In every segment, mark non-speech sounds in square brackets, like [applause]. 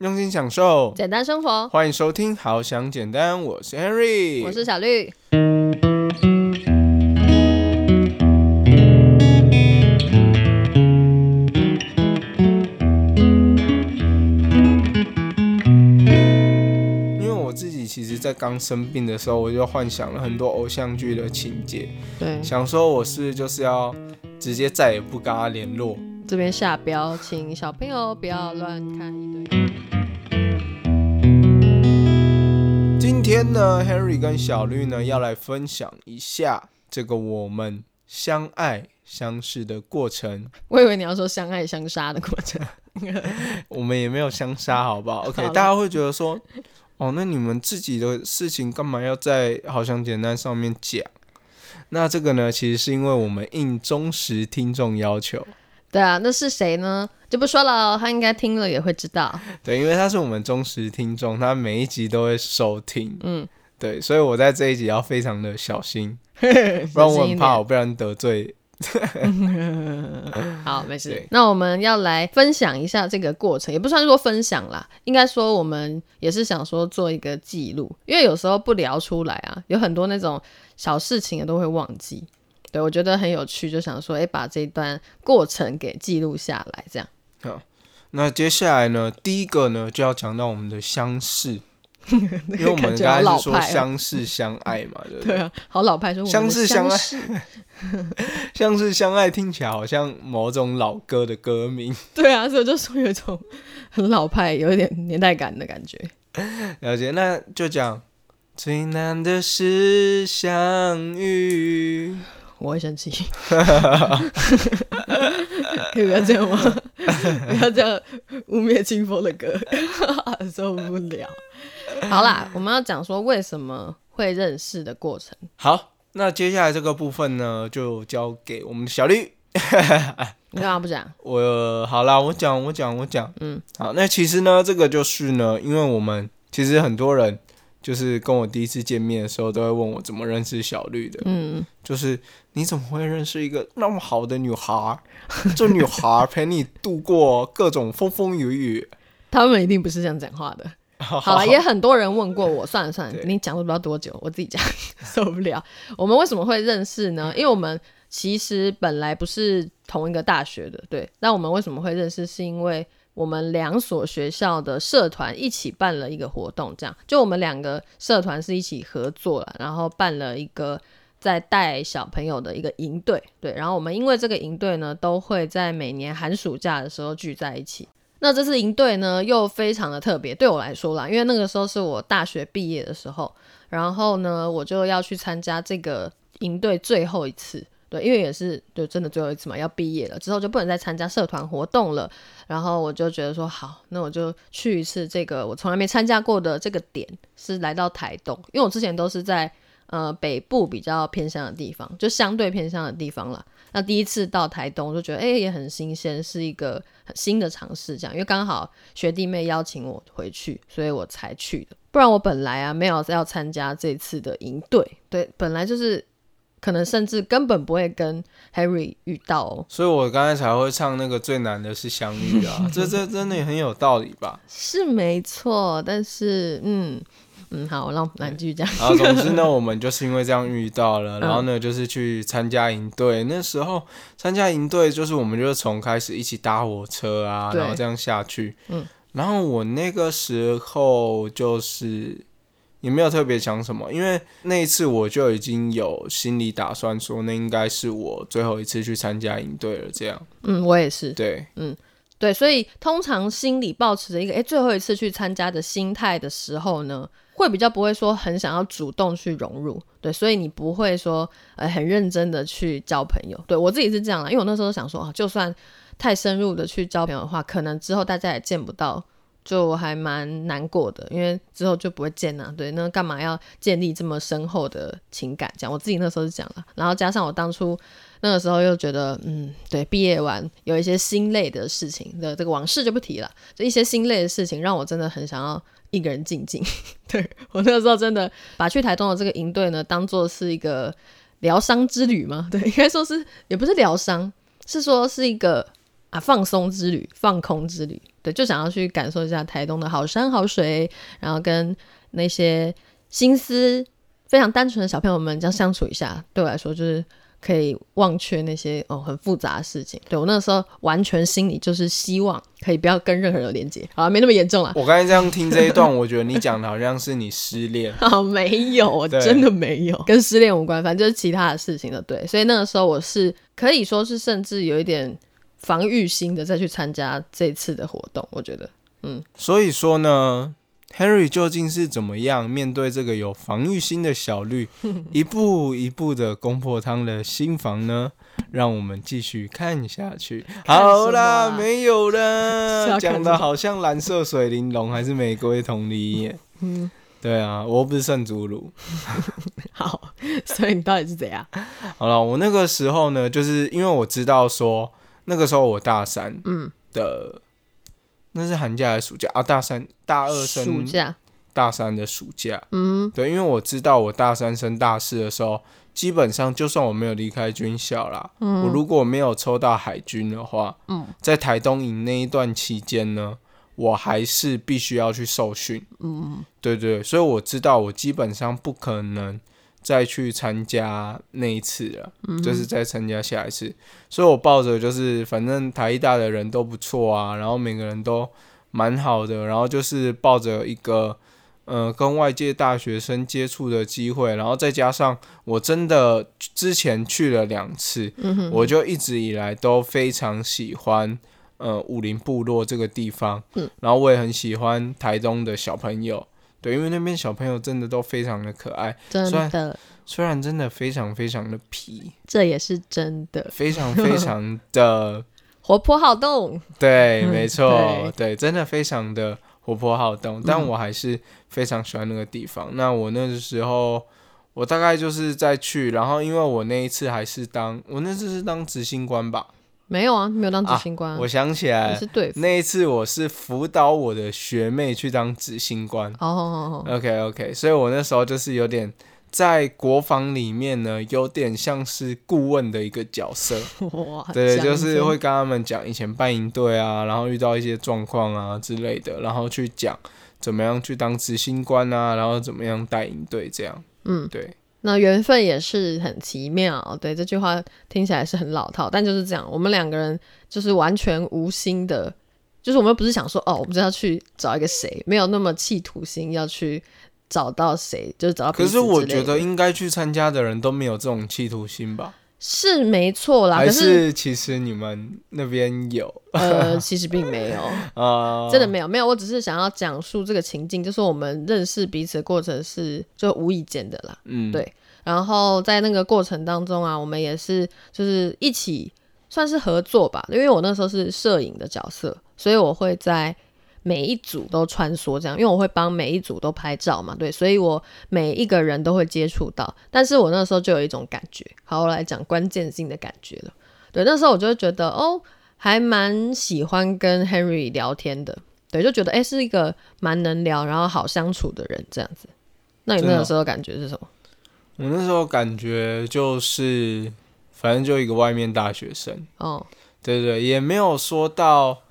用心享受，简单生活。欢迎收听《好想简单》，我是 Henry，我是小绿。因为我自己其实，在刚生病的时候，我就幻想了很多偶像剧的情节，对，想说我是就是要直接再也不跟他联络。这边下标，请小朋友不要乱看一堆。天呢，Henry 跟小绿呢要来分享一下这个我们相爱相识的过程。我以为你要说相爱相杀的过程。[laughs] 我们也没有相杀，好不好？[laughs] OK，好大家会觉得说，哦，那你们自己的事情干嘛要在好想简单上面讲？那这个呢，其实是因为我们应忠实听众要求，对啊，那是谁呢？就不说了哦，他应该听了也会知道。对，因为他是我们忠实听众，他每一集都会收听，嗯，对，所以我在这一集要非常的小心，不 [laughs] 不然我很怕我被人得罪。[laughs] 好，没事。那我们要来分享一下这个过程，也不算说分享啦，应该说我们也是想说做一个记录，因为有时候不聊出来啊，有很多那种小事情也都会忘记。对我觉得很有趣，就想说，哎、把这一段过程给记录下来，这样。好那接下来呢，第一个呢就要讲到我们的相识，[laughs] 因为我们刚才是说相识相爱嘛，对不对？对啊，好老派，说相识相爱 [laughs] 相识相爱听起来好像某种老歌的歌名。[laughs] 对啊，所以我就说有一种很老派，有一点年代感的感觉。了解，那就讲最难的是相遇。我会生气，可以不要这样吗？[laughs] 不要这样污蔑清风的歌，[laughs] 受不了。好啦，我们要讲说为什么会认识的过程。好，那接下来这个部分呢，就交给我们的小绿。[laughs] 你干嘛不讲？我好啦，我讲，我讲，我讲。嗯，好，那其实呢，这个就是呢，因为我们其实很多人就是跟我第一次见面的时候，都会问我怎么认识小绿的。嗯，就是你怎么会认识一个那么好的女孩儿？这女孩儿陪你度过各种风风雨雨。他们一定不是这样讲话的。好 [laughs] 好了，也很多人问过我，算了算了，你讲了不知道多久，我自己讲 [laughs] 受不了。我们为什么会认识呢？因为我们其实本来不是同一个大学的，对。那我们为什么会认识？是因为我们两所学校的社团一起办了一个活动，这样就我们两个社团是一起合作了，然后办了一个在带小朋友的一个营队，对。然后我们因为这个营队呢，都会在每年寒暑假的时候聚在一起。那这次营队呢，又非常的特别，对我来说啦，因为那个时候是我大学毕业的时候，然后呢，我就要去参加这个营队最后一次，对，因为也是就真的最后一次嘛，要毕业了之后就不能再参加社团活动了，然后我就觉得说好，那我就去一次这个我从来没参加过的这个点，是来到台东，因为我之前都是在呃北部比较偏乡的地方，就相对偏乡的地方啦。那第一次到台东，就觉得哎、也很新鲜，是一个很新的尝试，这样，因为刚好学弟妹邀请我回去，所以我才去的。不然我本来啊没有要参加这次的营队，对，本来就是可能甚至根本不会跟 Harry 遇到哦。所以我刚才才会唱那个最难的是相遇啊，这 [laughs] 这真的也很有道理吧？是没错，但是嗯嗯，好，让那你继续讲。然后总之呢，我们就是因为这样遇到了，[laughs] 嗯然后呢，就是去参加营队。那时候参加营队，就是我们就是从开始一起搭火车啊，然后这样下去。嗯，然后我那个时候就是也没有特别想什么，因为那一次我就已经有心里打算说，那应该是我最后一次去参加营队了。这样，嗯，我也是。对，嗯对，所以通常心里保持着一个哎最后一次去参加的心态的时候呢，会比较不会说很想要主动去融入，对，所以你不会说呃很认真的去交朋友。对我自己是这样啦，因为我那时候想说啊，就算太深入的去交朋友的话，可能之后大家也见不到。就还蛮难过的，因为之后就不会见啊。对，那干嘛要建立这么深厚的情感？讲我自己那时候是讲了，然后加上我当初那个时候又觉得，嗯，对，毕业完有一些心累的事情的这个往事就不提了，就一些心累的事情让我真的很想要一个人静静。[laughs] 对我那个时候真的把去台东的这个营队呢当做是一个疗伤之旅嘛，[laughs] 对，应该说是也不是疗伤，是说是一个啊放松之旅、放空之旅，对，就想要去感受一下台东的好山好水，然后跟那些心思非常单纯的小朋友们这样相处一下，对我来说就是可以忘却那些哦很复杂的事情。对我那个时候完全心里就是希望可以不要跟任何人有连接，好，没那么严重了。我刚才这样听这一段，我觉得你讲的好像是你失恋。[laughs] 哦，没有，我真的没有，跟失恋无关，反正就是其他的事情了。对，所以那个时候我是可以说是甚至有一点防御心的再去参加这次的活动。我觉得，嗯所以说呢，Henry 究竟是怎么样面对这个有防御心的小绿，[laughs] 一步一步的攻破他的心房呢？让我们继续看下去。好啦，没有是了，讲的好像蓝色水玲珑还是玫瑰同梨耶。嗯，对啊，我又不是圣祖鲁。[laughs] 好，所以你到底是怎样？好了，我那个时候呢，就是因为我知道说那个时候我大三嗯，的，那是寒假还是暑假啊？大三、大二暑升假，大三的暑假。嗯对，因为我知道我大三升大四的时候，基本上就算我没有离开军校啦，嗯我如果没有抽到海军的话，嗯在台东营那一段期间呢，我还是必须要去受训。嗯，对对，所以我知道我基本上不可能再去参加那一次了，嗯就是再参加下一次。所以我抱着就是反正台艺大的人都不错啊，然后每个人都蛮好的，然后就是抱着一个呃跟外界大学生接触的机会，然后再加上我真的之前去了两次，嗯，我就一直以来都非常喜欢呃武林部落这个地方，嗯，然后我也很喜欢台中的小朋友，对，因为那边小朋友真的都非常的可爱，真虽然的，虽然真的非常非常的皮，这也是真的，非常非常的 [laughs] 活泼好动，对，嗯没错，对，真的非常的活泼好动，但嗯我还是非常喜欢那个地方。那我那个时候。我大概就是在去，然后因为我那一次还是当我那次是当执行官吧，没有啊，没有当执行官啊，我想起来那一次我是辅导我的学妹去当执行官。哦哦哦，OK OK，所以我那时候就是有点在国防里面呢，有点像是顾问的一个角色。哦 [laughs] 哇，对，就是会跟他们讲以前办营队啊，然后遇到一些状况啊之类的，然后去讲怎么样去当执行官啊，然后怎么样带营队这样。嗯，对，那缘分也是很奇妙，对这句话听起来是很老套，但就是这样，我们两个人就是完全无心的，就是我们不是想说哦，我们就要去找一个谁，没有那么企图心要去找到谁，就是找到可是我觉得应该去参加的人都没有这种企图心吧？是没错啦，还可是是其实你们那边有呃，其实并没有。[laughs] 啊？真的没有，没有，我只是想要讲述这个情境，就是我们认识彼此的过程是就无意间的啦。嗯，对然后在那个过程当中啊，我们也是就是一起算是合作吧，因为我那时候是摄影的角色，所以我会在每一组都穿梭这样，因为我会帮每一组都拍照嘛，对，所以我每一个人都会接触到。但是我那时候就有一种感觉，好，我来讲关键性的感觉了。对，那时候我就会觉得哦，还蛮喜欢跟 Henry 聊天的，对，就觉得诶是一个蛮能聊，然后好相处的人这样子。那你那个时候感觉是什么？我那时候感觉就是，反正就一个外面大学生，哦，对对，也没有说到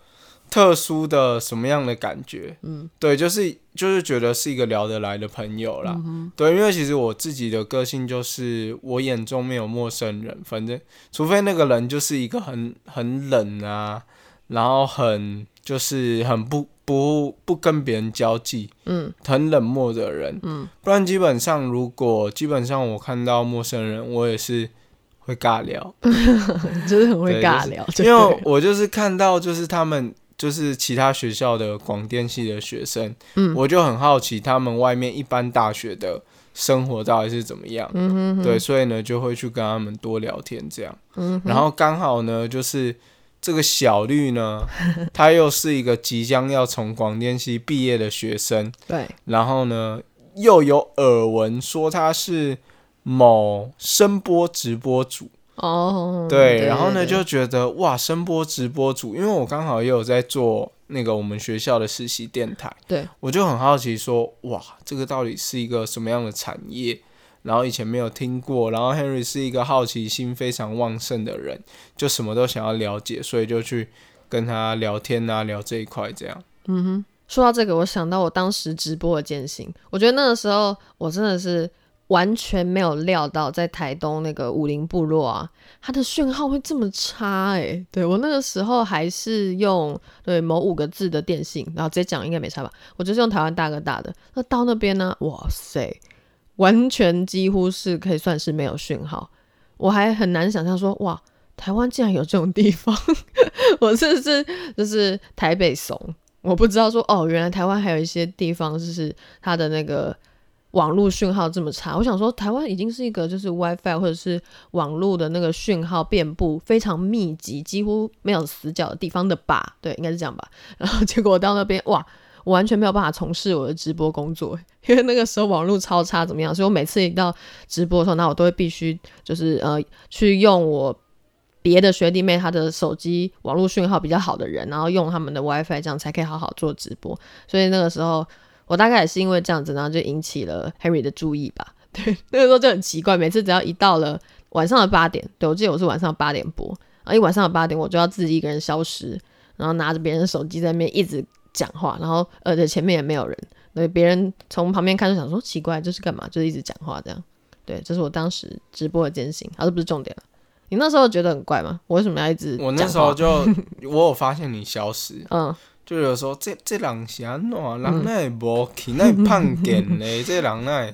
特殊的什么样的感觉，嗯，对，就是就是觉得是一个聊得来的朋友啦，嗯对，因为其实我自己的个性就是我眼中没有陌生人，反正除非那个人就是一个很很冷啊，然后很就是很不不不跟别人交际，嗯。很冷漠的人，嗯，不然基本上如果基本上我看到陌生人，我也是会尬聊，[laughs] 就是很会尬聊，就因为我就是看到就是他们就是其他学校的广电系的学生，嗯。我就很好奇他们外面一般大学的生活到底是怎么样，嗯哼哼，对，所以呢就会去跟他们多聊天这样，嗯，然后刚好呢就是。这个小绿呢，[laughs] 他又是一个即将要从广电系毕业的学生，对，然后呢，又有耳闻说他是某声波直播主，哦，对，然后呢就觉得哇，声波直播主，因为我刚好也有在做那个我们学校的实习电台，对，我就很好奇说，哇，这个到底是一个什么样的产业？然后以前没有听过，然后 Henry 是一个好奇心非常旺盛的人，就什么都想要了解，所以就去跟他聊天啊，聊这一块这样。嗯哼，说到这个，我想到我当时直播的艰辛，我觉得那个时候我真的是完全没有料到，在台东那个武林部落啊，它的讯号会这么差诶、对我那个时候还是用对某五个字的电信，然后直接讲应该没差吧，我就是用台湾大哥大的。那到那边呢，哇塞，完全几乎是可以算是没有讯号，我还很难想象说哇。台湾竟然有这种地方，[laughs] 我是是就是台北怂，我不知道说哦，原来台湾还有一些地方就是它的那个网络讯号这么差。我想说，台湾已经是一个就是 WiFi 或者是网络的那个讯号遍布非常密集，几乎没有死角的地方的吧？对，应该是这样吧。[laughs] 然后结果到那边，哇，我完全没有办法从事我的直播工作，因为那个时候网络超差，怎么样？所以我每次一到直播的时候，那我都会必须就是呃去用我。别的学弟妹他的手机网络讯号比较好的人，然后用他们的 WiFi，这样才可以好好做直播。所以那个时候，我大概也是因为这样子，然后就引起了 Henry 的注意吧。[laughs] 对，那个时候就很奇怪，每次只要一到了晚上的八点，对我记得我是晚上八点播，然后一晚上的八点我就要自己一个人消失，然后拿着别人的手机在那边一直讲话，然后而且前面也没有人，对，别人从旁边看就想说奇怪，这是干嘛？就是一直讲话这样。对，这是我当时直播的艰辛，好，这不是重点了。你那时候觉得很怪吗？我为什么要一直？我那时候就我有发现你消失，嗯，就有时候这这人是安怎，人那无去，那胖见嘞，[laughs] 这人那。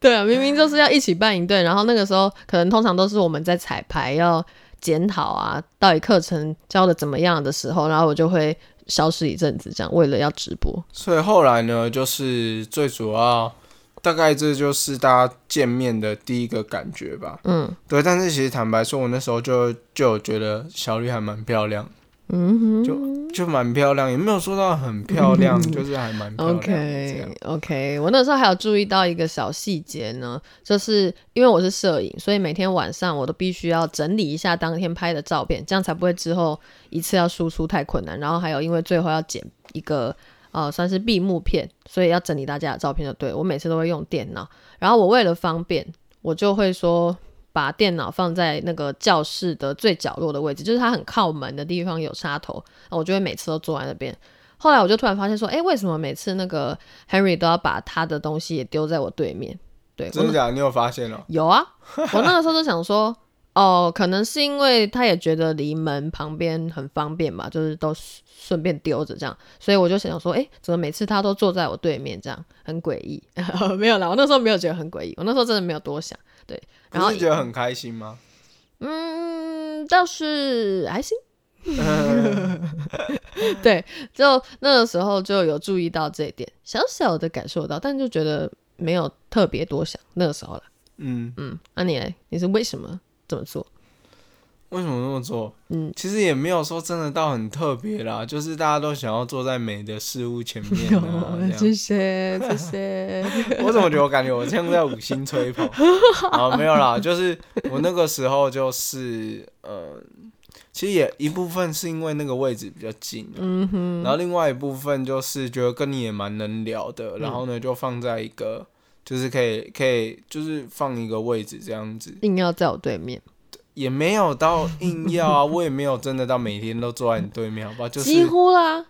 对啊，明明就是要一起办一队，然后那个时候可能通常都是我们在彩排要检讨啊，到底课程教的怎么样的时候，然后我就会消失一阵子，这样为了要直播。所以后来呢，就是最主要，大概这就是大家见面的第一个感觉吧。嗯。对，但是其实坦白说，我那时候就就有觉得小绿还蛮漂亮，嗯哼，就就蛮漂亮，也没有说到很漂亮，就是还蛮漂亮 OK OK，我那时候还有注意到一个小细节呢，就是因为我是摄影，所以每天晚上我都必须要整理一下当天拍的照片，这样才不会之后一次要输出太困难。然后还有因为最后要剪一个呃算是闭幕片，所以要整理大家的照片就对我每次都会用电脑，然后我为了方便，我就会说。把电脑放在那个教室的最角落的位置，就是它很靠门的地方有插头，那我就会每次都坐在那边。后来我就突然发现说，哎、为什么每次那个 Henry 都要把他的东西也丢在我对面？对，真的假的？你有发现哦？有啊，我那个时候就想说，哦，可能是因为他也觉得离门旁边很方便吧，就是都顺便丢着这样，所以我就想说，哎、怎么每次他都坐在我对面，这样很诡异？[laughs] 没有啦，我那时候没有觉得很诡异，我那时候真的没有多想，对，然后你觉得很开心吗？嗯，倒是还行。[laughs] 对，就那个时候就有注意到这一点，小小的感受到，但就觉得没有特别多想。那个时候了，嗯，嗯，那、你嘞？你是为什么这么做？为什么那么做？嗯，其实也没有说真的到很特别啦，就是大家都想要坐在美的事物前面 [laughs] 谢谢，谢谢。[laughs] 我怎么觉得我感觉我像在五星吹捧啊？[laughs] 没有啦，就是我那个时候就是呃，其实也一部分是因为那个位置比较近啊、嗯哼，然后另外一部分就是觉得跟你也蛮能聊的，然后呢就放在一个就是可以可以就是放一个位置这样子，硬要在我对面，也没有到 [laughs] 硬要啊，我也没有真的到每天都坐在你对面，好不好？就几乎啦，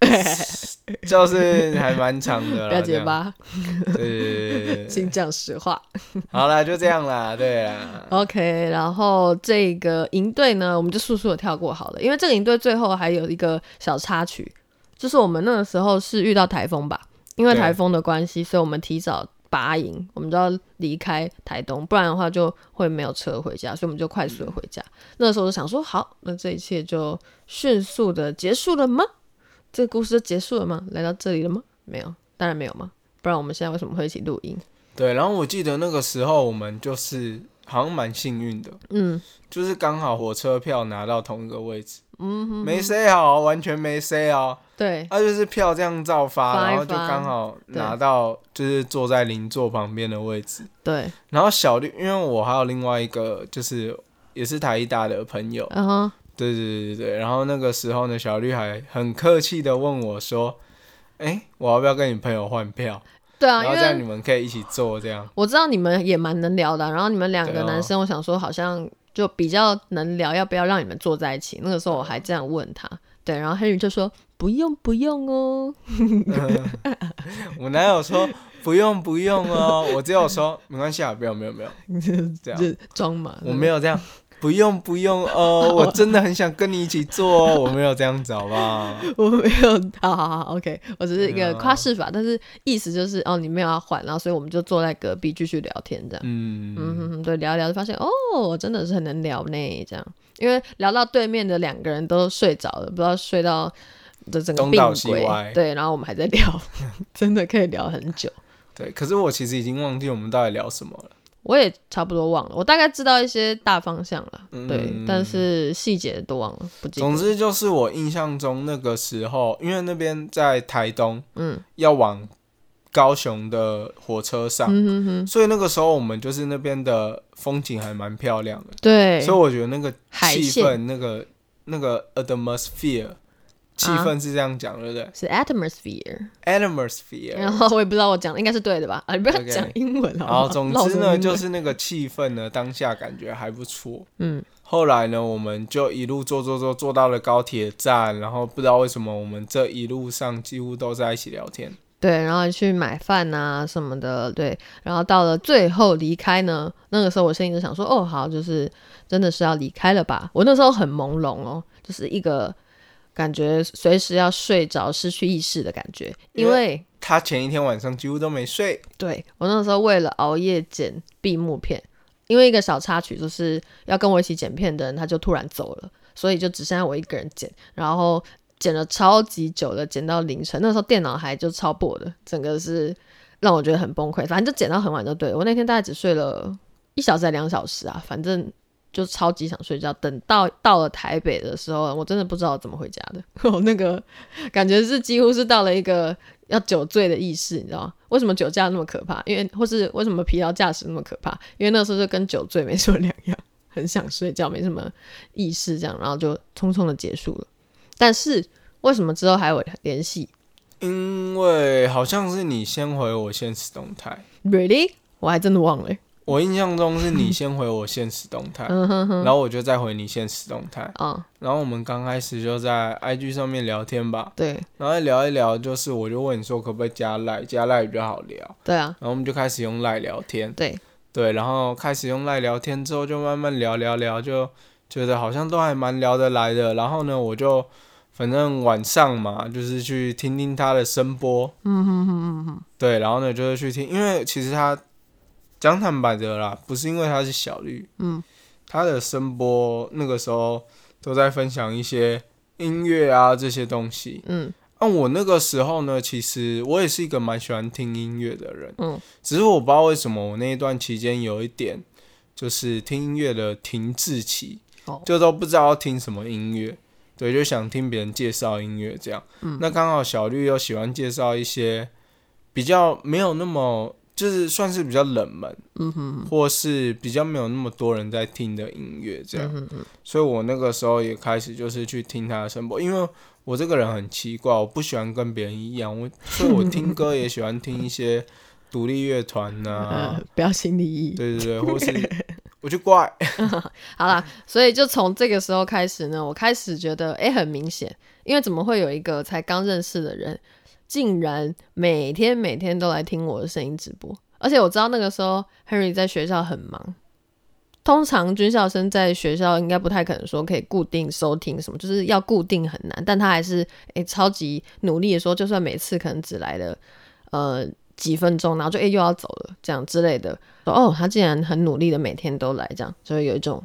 [laughs] 就是还蛮长的啦，[laughs] 不要这样，结巴，对对对对对请讲实话。好啦，就这样啦，对啦。OK，然后这个营队呢，我们就速速的跳过好了，因为这个营队最后还有一个小插曲，就是我们那个时候是遇到台风吧，因为台风的关系，所以我们提早拔营，我们就要离开台东，不然的话就会没有车回家，所以我们就快速的回家。那个时候就想说，好，那这一切就迅速的结束了吗？这个故事就结束了吗？来到这里了吗？没有，当然没有嘛，不然我们现在为什么会一起录音？对，然后我记得那个时候我们就是好像蛮幸运的，嗯，就是刚好火车票拿到同一个位置，嗯哼，没 say 好，完全没 say 哦，对，他、就是票这样照发，然后就刚好拿到就是坐在邻座旁边的位置，对，然后小绿，因为我还有另外一个就是也是台一大的朋友，然后。对对对对对，然后那个时候呢，小绿还很客气的问我说：“哎、我要不要跟你朋友换票？对啊，因然后这样你们可以一起坐这样。我知道你们也蛮能聊的啊、然后你们两个男生，我想说好像就比较能聊，要不要让你们坐在一起？那个时候我还这样问他，对，然后 Henry 就说不用不用哦，我男友说不用不用哦？我只有说没关系啊，不用没有没有，[laughs] 这样就装嘛，我没有这样。不用不用哦，[laughs] 我真的很想跟你一起做哦，我没有这样子好不好？[laughs] 我没有，好好好，OK，我只是一个夸饰法，但是意思就是哦，你没有要换，然后所以我们就坐在隔壁继续聊天这样，嗯嗯，对，聊一聊就发现哦，真的是很能聊呢，这样，因为聊到对面的两个人都睡着了，不知道睡到的整个病鬼，对，然后我们还在聊，[laughs] 真的可以聊很久。对，可是我其实已经忘记我们到底聊什么了。我也差不多忘了，我大概知道一些大方向了，对，但是细节都忘了，不记得。总之就是我印象中那个时候，因为那边在台东，嗯，要往高雄的火车上，嗯所以那个时候我们就是那边的风景还蛮漂亮的，对，所以我觉得那个气氛，那个那个 atmosphere。气氛是这样讲，对不对？是 atmosphere。atmosphere。然后我也不知道我讲的应该是对的吧？啊，你不要讲英文哦。好，总之呢，就是那个气氛呢，当下感觉还不错。嗯。后来呢，我们就一路坐坐坐坐到了高铁站，然后不知道为什么，我们这一路上几乎都在一起聊天。对，然后去买饭啊什么的，对。然后到了最后离开呢，那个时候我心里就想说，哦，好，就是真的是要离开了吧？我那时候很朦胧哦，就是一个。感觉随时要睡着、失去意识的感觉，因为他前一天晚上几乎都没睡。对我那时候为了熬夜剪闭幕片，因为一个小插曲就是要跟我一起剪片的人他就突然走了，所以就只剩下我一个人剪，然后剪了超级久的，剪到凌晨。那时候电脑还就超薄的，整个是让我觉得很崩溃。反正就剪到很晚就对了。我那天大概只睡了一小时、还两小时啊，反正。就超级想睡觉，等到到了台北的时候，我真的不知道怎么回家的。[laughs] 我那个感觉是几乎是到了一个要酒醉的意识，你知道吗？为什么酒驾那么可怕？因为或是为什么疲劳驾驶那么可怕？因为那时候就跟酒醉没什么两样，很想睡觉，没什么意识，这样，然后就匆匆的结束了。但是为什么之后还有联系？因为好像是你先回我现实动态，Really？我还真的忘了。我印象中是你先回我现实动态，然后我就再回你现实动态。然后我们刚开始就在 IG 上面聊天吧。对。然后聊一聊，就是我就问你说可不可以加赖，加赖比较好聊。对啊。然后我们就开始用赖聊天。对。对，然后开始用赖聊天之后，就慢慢聊聊聊，就觉得好像都还蛮聊得来的。然后呢，我就反正晚上嘛，就是去听听他的声波。嗯哼哼哼哼。对，然后呢，就是去听，因为其实他。讲坦白的啦，不是因为他是小绿，嗯，他的声波那个时候都在分享一些音乐啊这些东西，嗯，那我那个时候呢，其实我也是一个蛮喜欢听音乐的人，嗯，只是我不知道为什么我那一段期间有一点就是听音乐的停滞期，就都不知道要听什么音乐，对，就想听别人介绍音乐这样，嗯，那刚好小绿又喜欢介绍一些比较没有那么。就是算是比较冷门，嗯哼，或是比较没有那么多人在听的音乐这样，所以我那个时候也开始就是去听他的声波，因为我这个人很奇怪，我不喜欢跟别人一样，我所以我听歌也喜欢听一些独立乐团呐，[laughs] 不要心理意义，对对对，或是我就怪，[laughs] 好了，所以就从这个时候开始呢，我开始觉得哎，很明显，因为怎么会有一个才刚认识的人？竟然每天每天都来听我的声音直播，而且我知道那个时候 Henry 在学校很忙。通常军校生在学校应该不太可能说可以固定收听什么，就是要固定很难。但他还是诶超级努力的说，就算每次可能只来了呃几分钟，然后就诶又要走了这样之类的。哦，他竟然很努力的每天都来，这样就会有一种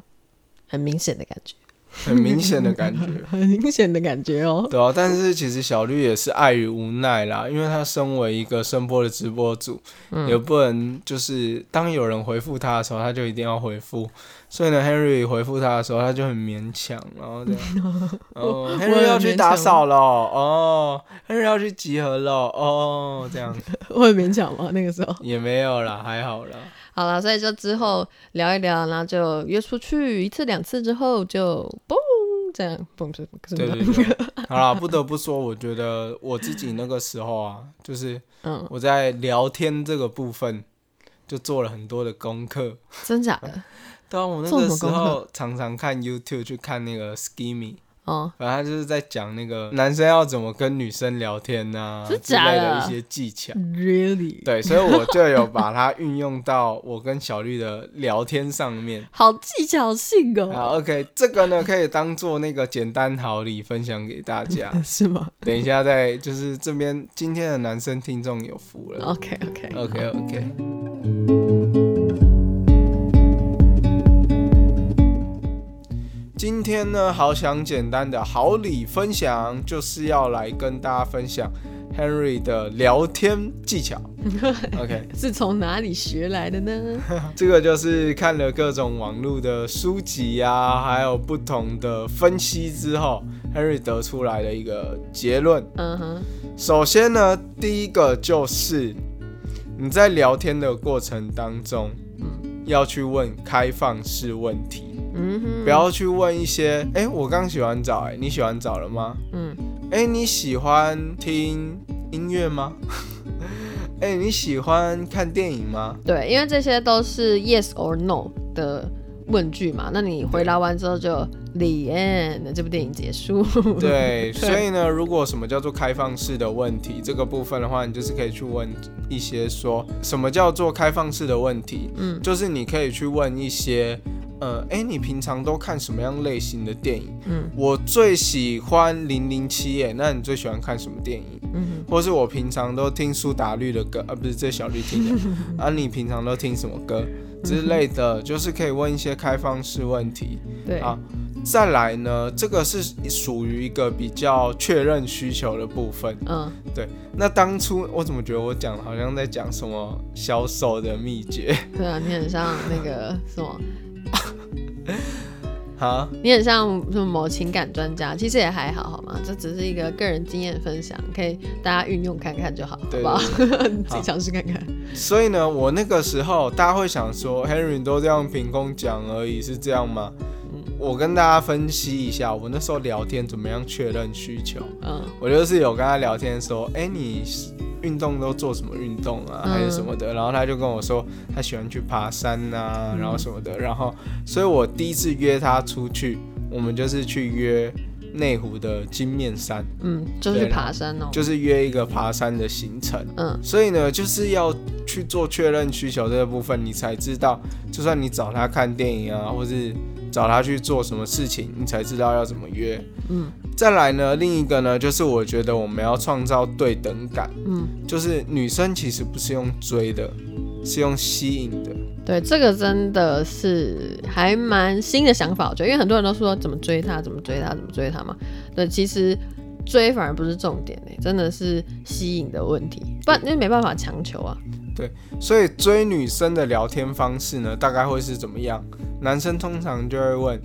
很明显的感觉。很明显的感觉，[laughs] 很明显的感觉哦。对啊，但是其实小绿也是碍于无奈啦，因为他身为一个声波的直播主，也不能就是当有人回复他的时候，他就一定要回复。所以呢，Henry 回复他的时候，他就很勉强，然后这样。[laughs] 哦，Henry 要去打扫了哦，Henry 要去集合了哦，这样。子。会勉强吗？那个时候也没有啦，还好啦。好了，所以就之后聊一聊，然后就约出去一次两次之后就嘣这样嘣是对对对。[laughs] 好了，不得不说，我觉得我自己那个时候啊，就是嗯，我在聊天这个部分就做了很多的功课。真假的？[laughs] 对啊，我那个时候常常看 YouTube 去看那个 Skimmy，哦，反正他就是在讲那个男生要怎么跟女生聊天呐、真之类假的的一些技巧。Really？对，所以我就有把它运用到我跟小绿的聊天上面。[laughs] 好技巧性哦。好，OK，这个呢可以当做那个简单好礼分享给大家。[laughs] 是吗等一下再就是这边今天的男生听众有福了。？OK OK。OK OK。今天呢，好想简单的好礼分享，就是要来跟大家分享 Henry 的聊天技巧。[laughs] OK，是从哪里学来的呢？[laughs] 这个就是看了各种网络的书籍啊，还有不同的分析之后，Henry 得出来的一个结论。嗯哼，首先呢，第一个就是你在聊天的过程当中，要去问开放式问题，嗯哼，不要去问一些，哎、我刚洗完澡，哎，你洗完澡了吗？嗯，哎、你喜欢听音乐吗？[laughs] 哎、你喜欢看电影吗？对，因为这些都是 yes or no 的问句嘛。那你回答完之后就 the end，这部电影结束。[laughs] 对，所以呢，如果什么叫做开放式的问题，这个部分的话，你就是可以去问一些说什么叫做开放式的问题，嗯就是你可以去问一些，呃，哎，你平常都看什么样类型的电影？嗯我最喜欢零零七耶，那你最喜欢看什么电影？嗯或是我平常都听苏打绿的歌，啊，不是这小绿听的，[laughs] 啊，你平常都听什么歌之类的，就是可以问一些开放式问题。哼，对，啊再来呢，这个是属于一个比较确认需求的部分。嗯，对那当初我怎么觉得我讲的好像在讲什么销售的秘诀对啊，你很像那个什么，[laughs] 哈？你很像什么某情感专家，其实也还好，好吗？这只是一个个人经验分享，可以大家运用看看就好，好对不好？你 [laughs] 自己好尝试看看。所以呢，我那个时候大家会想说，Henry 都这样凭空讲而已，是这样吗？我跟大家分析一下，我那时候聊天怎么样确认需求。嗯我就是有跟他聊天说，哎、你运动都做什么运动啊，嗯还是什么的？然后他就跟我说，他喜欢去爬山啊、然后什么的。然后，所以我第一次约他出去，我们就是去约内湖的金面山，嗯，就是去爬山哦。就是约一个爬山的行程。嗯所以呢，就是要去做确认需求这个部分，你才知道，就算你找他看电影啊，或是找他去做什么事情，你才知道要怎么约。嗯再来呢，另一个呢，就是我觉得我们要创造对等感，嗯，就是女生其实不是用追的，是用吸引的。对，这个真的是还蛮新的想法，我觉得，因为很多人都说怎么追他，怎么追他，怎么追他嘛。对，其实追反而不是重点诶，真的是吸引的问题，不然因为没办法强求啊。所以追女生的聊天方式呢，大概会是怎么样？男生通常就会问：“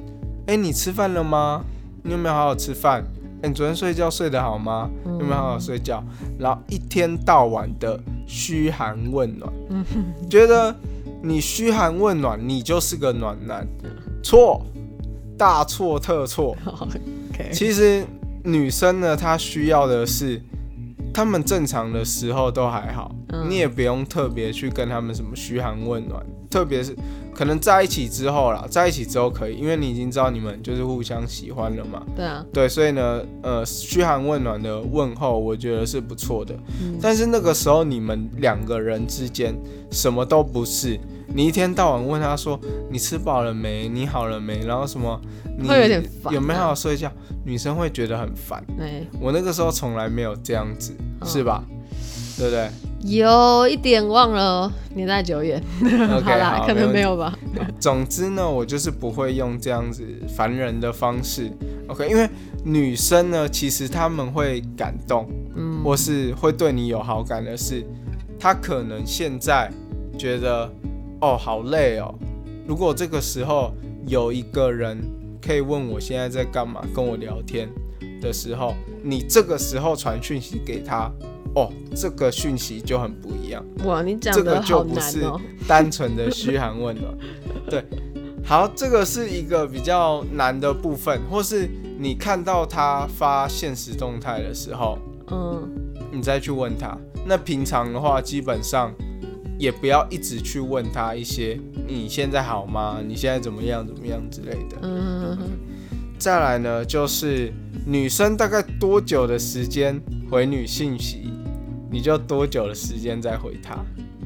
哎、你吃饭了吗？你有没有好好吃饭？哎、你昨天睡觉睡得好吗？有没有好好睡觉？”然后一天到晚的嘘寒问暖，觉得你嘘寒问暖，你就是个暖男，错，大错特错。[laughs] 其实女生呢，她需要的是，她们正常的时候都还好，嗯。你也不用特别去跟他们什么嘘寒问暖，特别是可能在一起之后啦，在一起之后可以，因为你已经知道你们就是互相喜欢了嘛，对啊，对，所以呢，呃，嘘寒问暖的问候，我觉得是不错的。嗯。但是那个时候你们两个人之间什么都不是，你一天到晚问他说你吃饱了没，你好了没，然后什么你会有点烦啊有没有好好睡觉，女生会觉得很烦。对，我那个时候从来没有这样子，嗯是吧？对不对？有一点忘了哦，年代久远。OK，[laughs] 好啦，好可能没有吧。总之呢，我就是不会用这样子烦人的方式，OK？因为女生呢，其实她们会感动，嗯，或是会对你有好感的是，她可能现在觉得哦好累哦，如果这个时候有一个人可以问我现在在干嘛，跟我聊天的时候，你这个时候传讯息给他，哦，这个讯息就很不一样。哇，你讲这个就不是。单纯的嘘寒问暖。[laughs] 对，好，这个是一个比较难的部分，或是你看到他发现实动态的时候，嗯，你再去问他。那平常的话，基本上也不要一直去问他一些你现在好吗？你现在怎么样？怎么样之类的。嗯，再来呢，就是女生大概多久的时间回女信息，你就多久的时间再回她。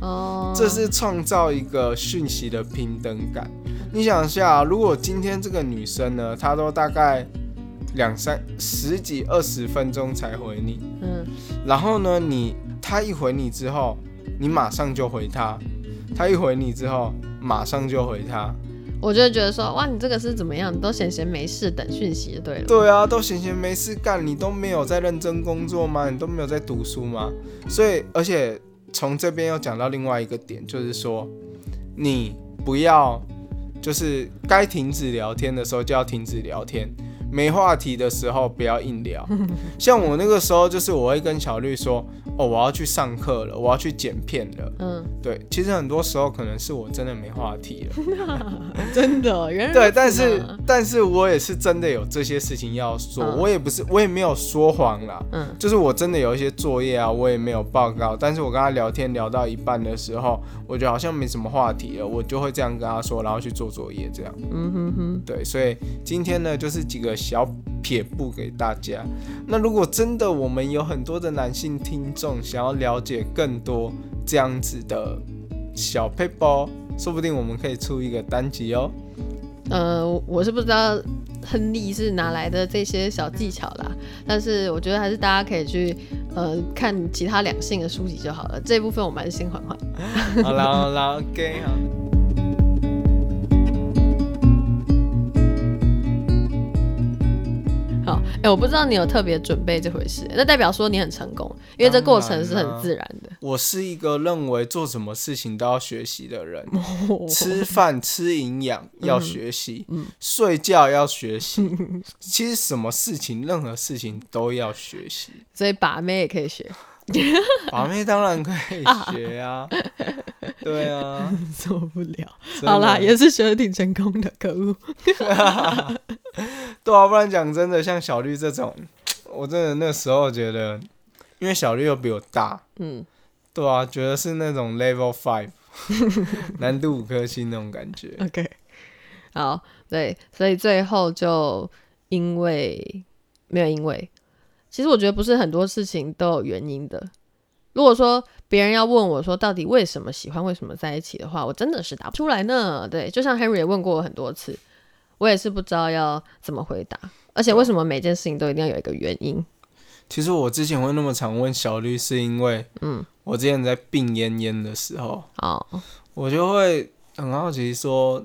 哦，这是创造一个讯息的平等感。你想一下，如果今天这个女生呢，她都大概两三十几二十分钟才回你，嗯，然后呢，你她一回你之后，你马上就回他，他一回你之后，马上就回他。我就会觉得说，哇，你这个是怎么样？你都闲闲没事等讯息就对了。对啊，都闲闲没事干，你都没有在认真工作吗？你都没有在读书吗？所以，而且从这边又讲到另外一个点，就是说，你不要，就是该停止聊天的时候就要停止聊天，没话题的时候不要硬聊。[laughs] 像我那个时候，就是我会跟小绿说，哦，我要去上课了，我要去剪片了。嗯，对，其实很多时候可能是我真的没话题了。[laughs] 真的，原来对，但是但是我也是真的有这些事情要做，嗯我也不是我也没有说谎啦，嗯就是我真的有一些作业啊，我也没有报告，但是我跟他聊天聊到一半的时候，我觉得好像没什么话题了，我就会这样跟他说，然后去做作业这样。嗯哼哼，对，所以今天呢，就是几个小撇步给大家。那如果真的我们有很多的男性听众想要了解更多这样子的小 paper，说不定我们可以出一个单集哦。呃，我是不知道亨利是哪来的这些小技巧啦，但是我觉得还是大家可以去呃看其他两性的书籍就好了。这一部分我们还是先缓缓。[laughs] 好啦好啦，OK 好。哎、我不知道你有特别准备这回事，那代表说你很成功，因为这过程是很自然的。我是一个认为做什么事情都要学习的人，吃饭吃营养要学习，睡觉要学习，其实什么事情，任何事情都要学习。[laughs] 所以把妹也可以学，[laughs] 把妹当然可以学啊，[laughs] 对啊，受不了。好啦，也是学的挺成功的，可恶。[laughs] 对啊，不然讲真的，像小绿这种，我真的那时候觉得，因为小绿又比我大，嗯，对啊，觉得是那种 level five，难度五颗星那种感觉。OK，好，对，所以最后就因为没有因为，其实我觉得不是很多事情都有原因的。如果说别人要问我说到底为什么喜欢、为什么在一起的话，我真的是答不出来呢。对，就像 Henry 也问过我很多次，我也是不知道要怎么回答。而且为什么每件事情都一定要有一个原因？其实我之前会那么常问小绿，是因为，嗯，我之前在病恹恹的时候，哦，我就会很好奇说，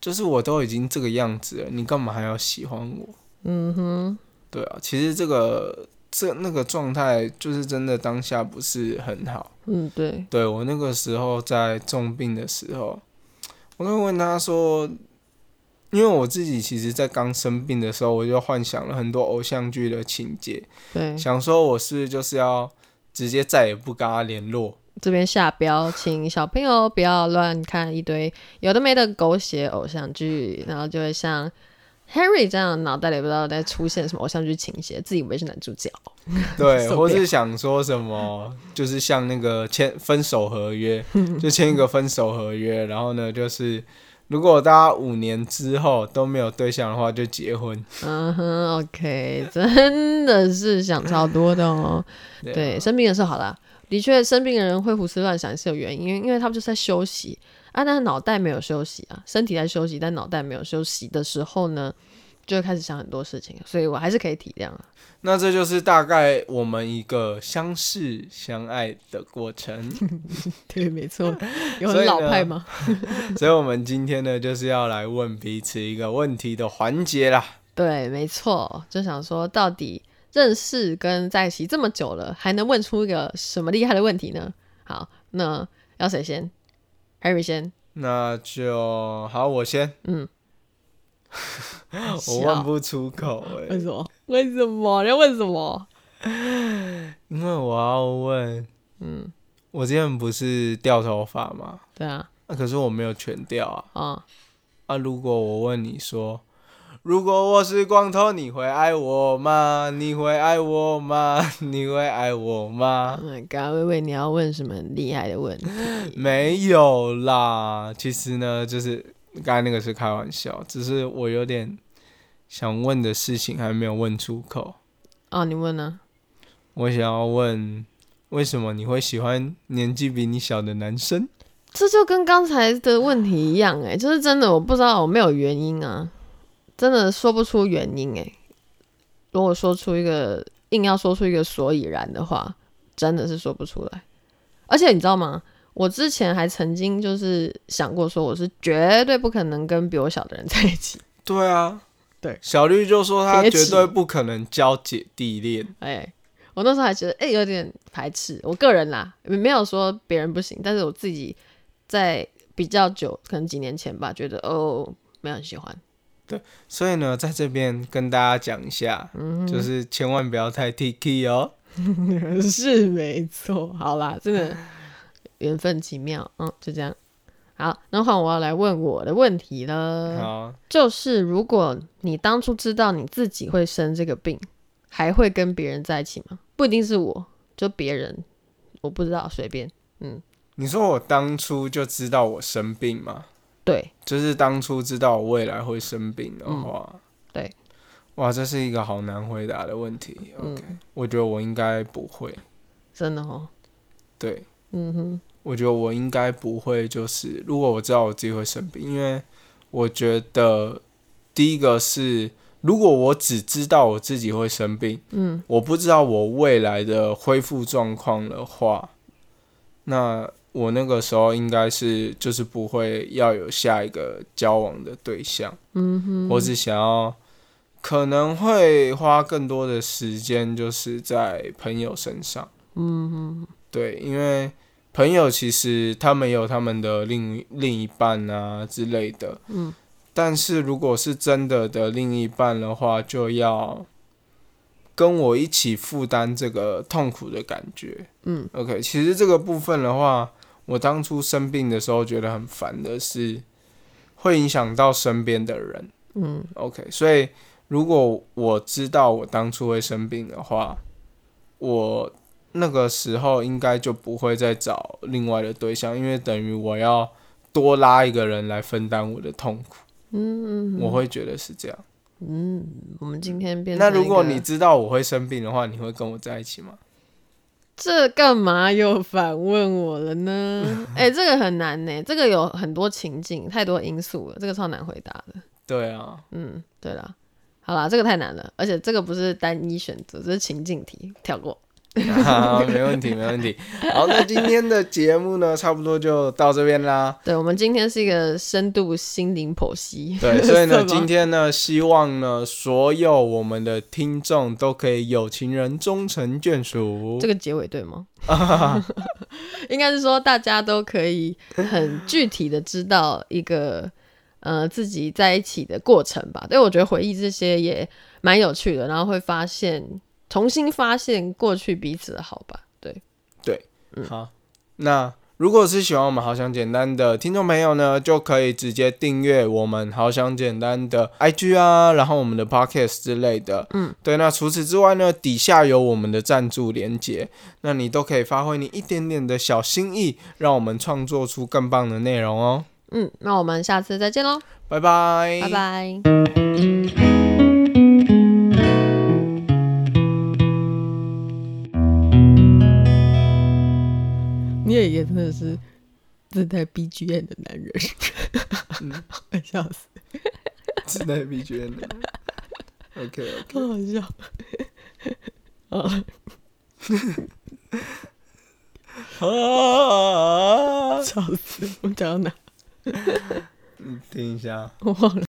就是我都已经这个样子了，你干嘛还要喜欢我？嗯哼，对啊，其实这个这那个状态，就是真的当下不是很好。嗯，对，对我那个时候在重病的时候，我就问他说，因为我自己其实，在刚生病的时候，我就幻想了很多偶像剧的情节，对，想说我是就是要直接再也不跟他联络。这边下标，请小朋友不要乱看一堆有的没的狗血偶像剧，然后就会像 Harry 这样脑袋里不知道在出现什么偶像剧情节，自以为是男主角。对，[laughs] 或是想说什么，就是像那个签分手合约，[laughs] 就签一个分手合约，然后呢，就是如果大家五年之后都没有对象的话，就结婚。嗯哼，OK，真的是想超多的哦。[laughs] 对啊对，生病的时候好啦，的确生病的人会胡思乱想是有原因，因为因为他们就是在休息啊，但是脑袋没有休息啊，身体在休息，但脑袋没有休息的时候呢，就会开始想很多事情，所以我还是可以体谅啊。那这就是大概我们一个相识相爱的过程。[laughs] 对，没错，[laughs] 有很老派吗？[laughs] 所以，我们今天呢，就是要来问彼此一个问题的环节啦。对，没错，就想说到底认识跟在一起这么久了，还能问出一个什么厉害的问题呢？好，那要谁先？Harry 先。那就好，我先，嗯，[laughs] 我问不出口哎、为什么？为什么？你要问什么？因为我要问，嗯，我之前不是掉头发吗？对啊，啊，可是我没有全掉啊。啊、啊，如果我问你说，如果我是光头，你会爱我吗？你会爱我吗？[laughs] 你会爱我吗 Oh？my god，微微，你要问什么厉害的问题？[laughs] 没有啦，其实呢，就是刚才那个是开玩笑，只是我有点想问的事情还没有问出口。哦，你问呢？我想要问，为什么你会喜欢年纪比你小的男生？这就跟刚才的问题一样、欸，就是真的我不知道，我没有原因啊，真的说不出原因、欸，如果说出一个硬要说出一个所以然的话，真的是说不出来。而且你知道吗？我之前还曾经就是想过，说我是绝对不可能跟比我小的人在一起。对啊，对，小绿就说他绝对不可能交姐弟恋。哎、我那时候还觉得，哎、有点排斥。我个人啦，没有说别人不行，但是我自己在比较久，可能几年前吧，觉得哦，没有很喜欢。所以呢，在这边跟大家讲一下，嗯就是千万不要太 T K 哦。[laughs] 是没错。好啦，真的缘分奇妙，嗯，就这样。好，那换我要来问我的问题了，好，就是如果你当初知道你自己会生这个病，还会跟别人在一起吗？不一定是我，就别人，我不知道，随便。嗯你说我当初就知道我生病吗？对，就是当初知道我未来会生病的话，对，哇，这是一个好难回答的问题。OK，、我觉得我应该不会。真的哦，对，嗯哼，我觉得我应该不会，就是如果我知道我自己会生病，因为我觉得第一个是，如果我只知道我自己会生病，嗯，我不知道我未来的恢复状况的话，那我那个时候应该是就是不会要有下一个交往的对象，嗯哼，我只想要可能会花更多的时间就是在朋友身上。嗯哼，对，因为朋友其实他们有他们的另另一半啊之类的，嗯，但是如果是真的的另一半的话，就要跟我一起负担这个痛苦的感觉。嗯，OK，其实这个部分的话，我当初生病的时候觉得很烦的是，会影响到身边的人。嗯 OK，所以如果我知道我当初会生病的话，我那个时候应该就不会再找另外的对象，因为等于我要多拉一个人来分担我的痛苦，嗯嗯我会觉得是这样。嗯，我们今天变那如果你知道我会生病的话，你会跟我在一起吗？这干嘛又反问我了呢？[laughs] 哎、这个很难呢，这个有很多情境，太多因素了，这个超难回答的。对啊，嗯，对啦，好啦，这个太难了，而且这个不是单一选择，这是情境题，跳过。好，没问题，没问题。好，那今天的节目呢，差不多就到这边啦。[laughs] 对，我们今天是一个深度心灵剖析。对，所以呢，[laughs] 今天呢，希望呢，所有我们的听众都可以有情人终成眷属这。个结尾对吗？[laughs] 应该是说大家都可以很具体的知道一个呃自己在一起的过程吧。对，我觉得回忆这些也蛮有趣的，然后会发现重新发现过去彼此的好吧。对对，好，那如果是喜欢我们好想简单的听众朋友呢，就可以直接订阅我们好想简单的 IG 啊，然后我们的 Podcast 之类的。嗯，对。那除此之外呢，底下有我们的赞助连接，那你都可以发挥你一点点的小心意，让我们创作出更棒的内容哦。嗯，那我们下次再见喽，拜拜，拜拜。你也也真的是自带 BGM 的男人，快 [laughs] 笑死，自带 B G M 的。OK OK。[laughs] 好好笑。啊！[laughs] 笑死！我们讲到哪？听一下。我忘了。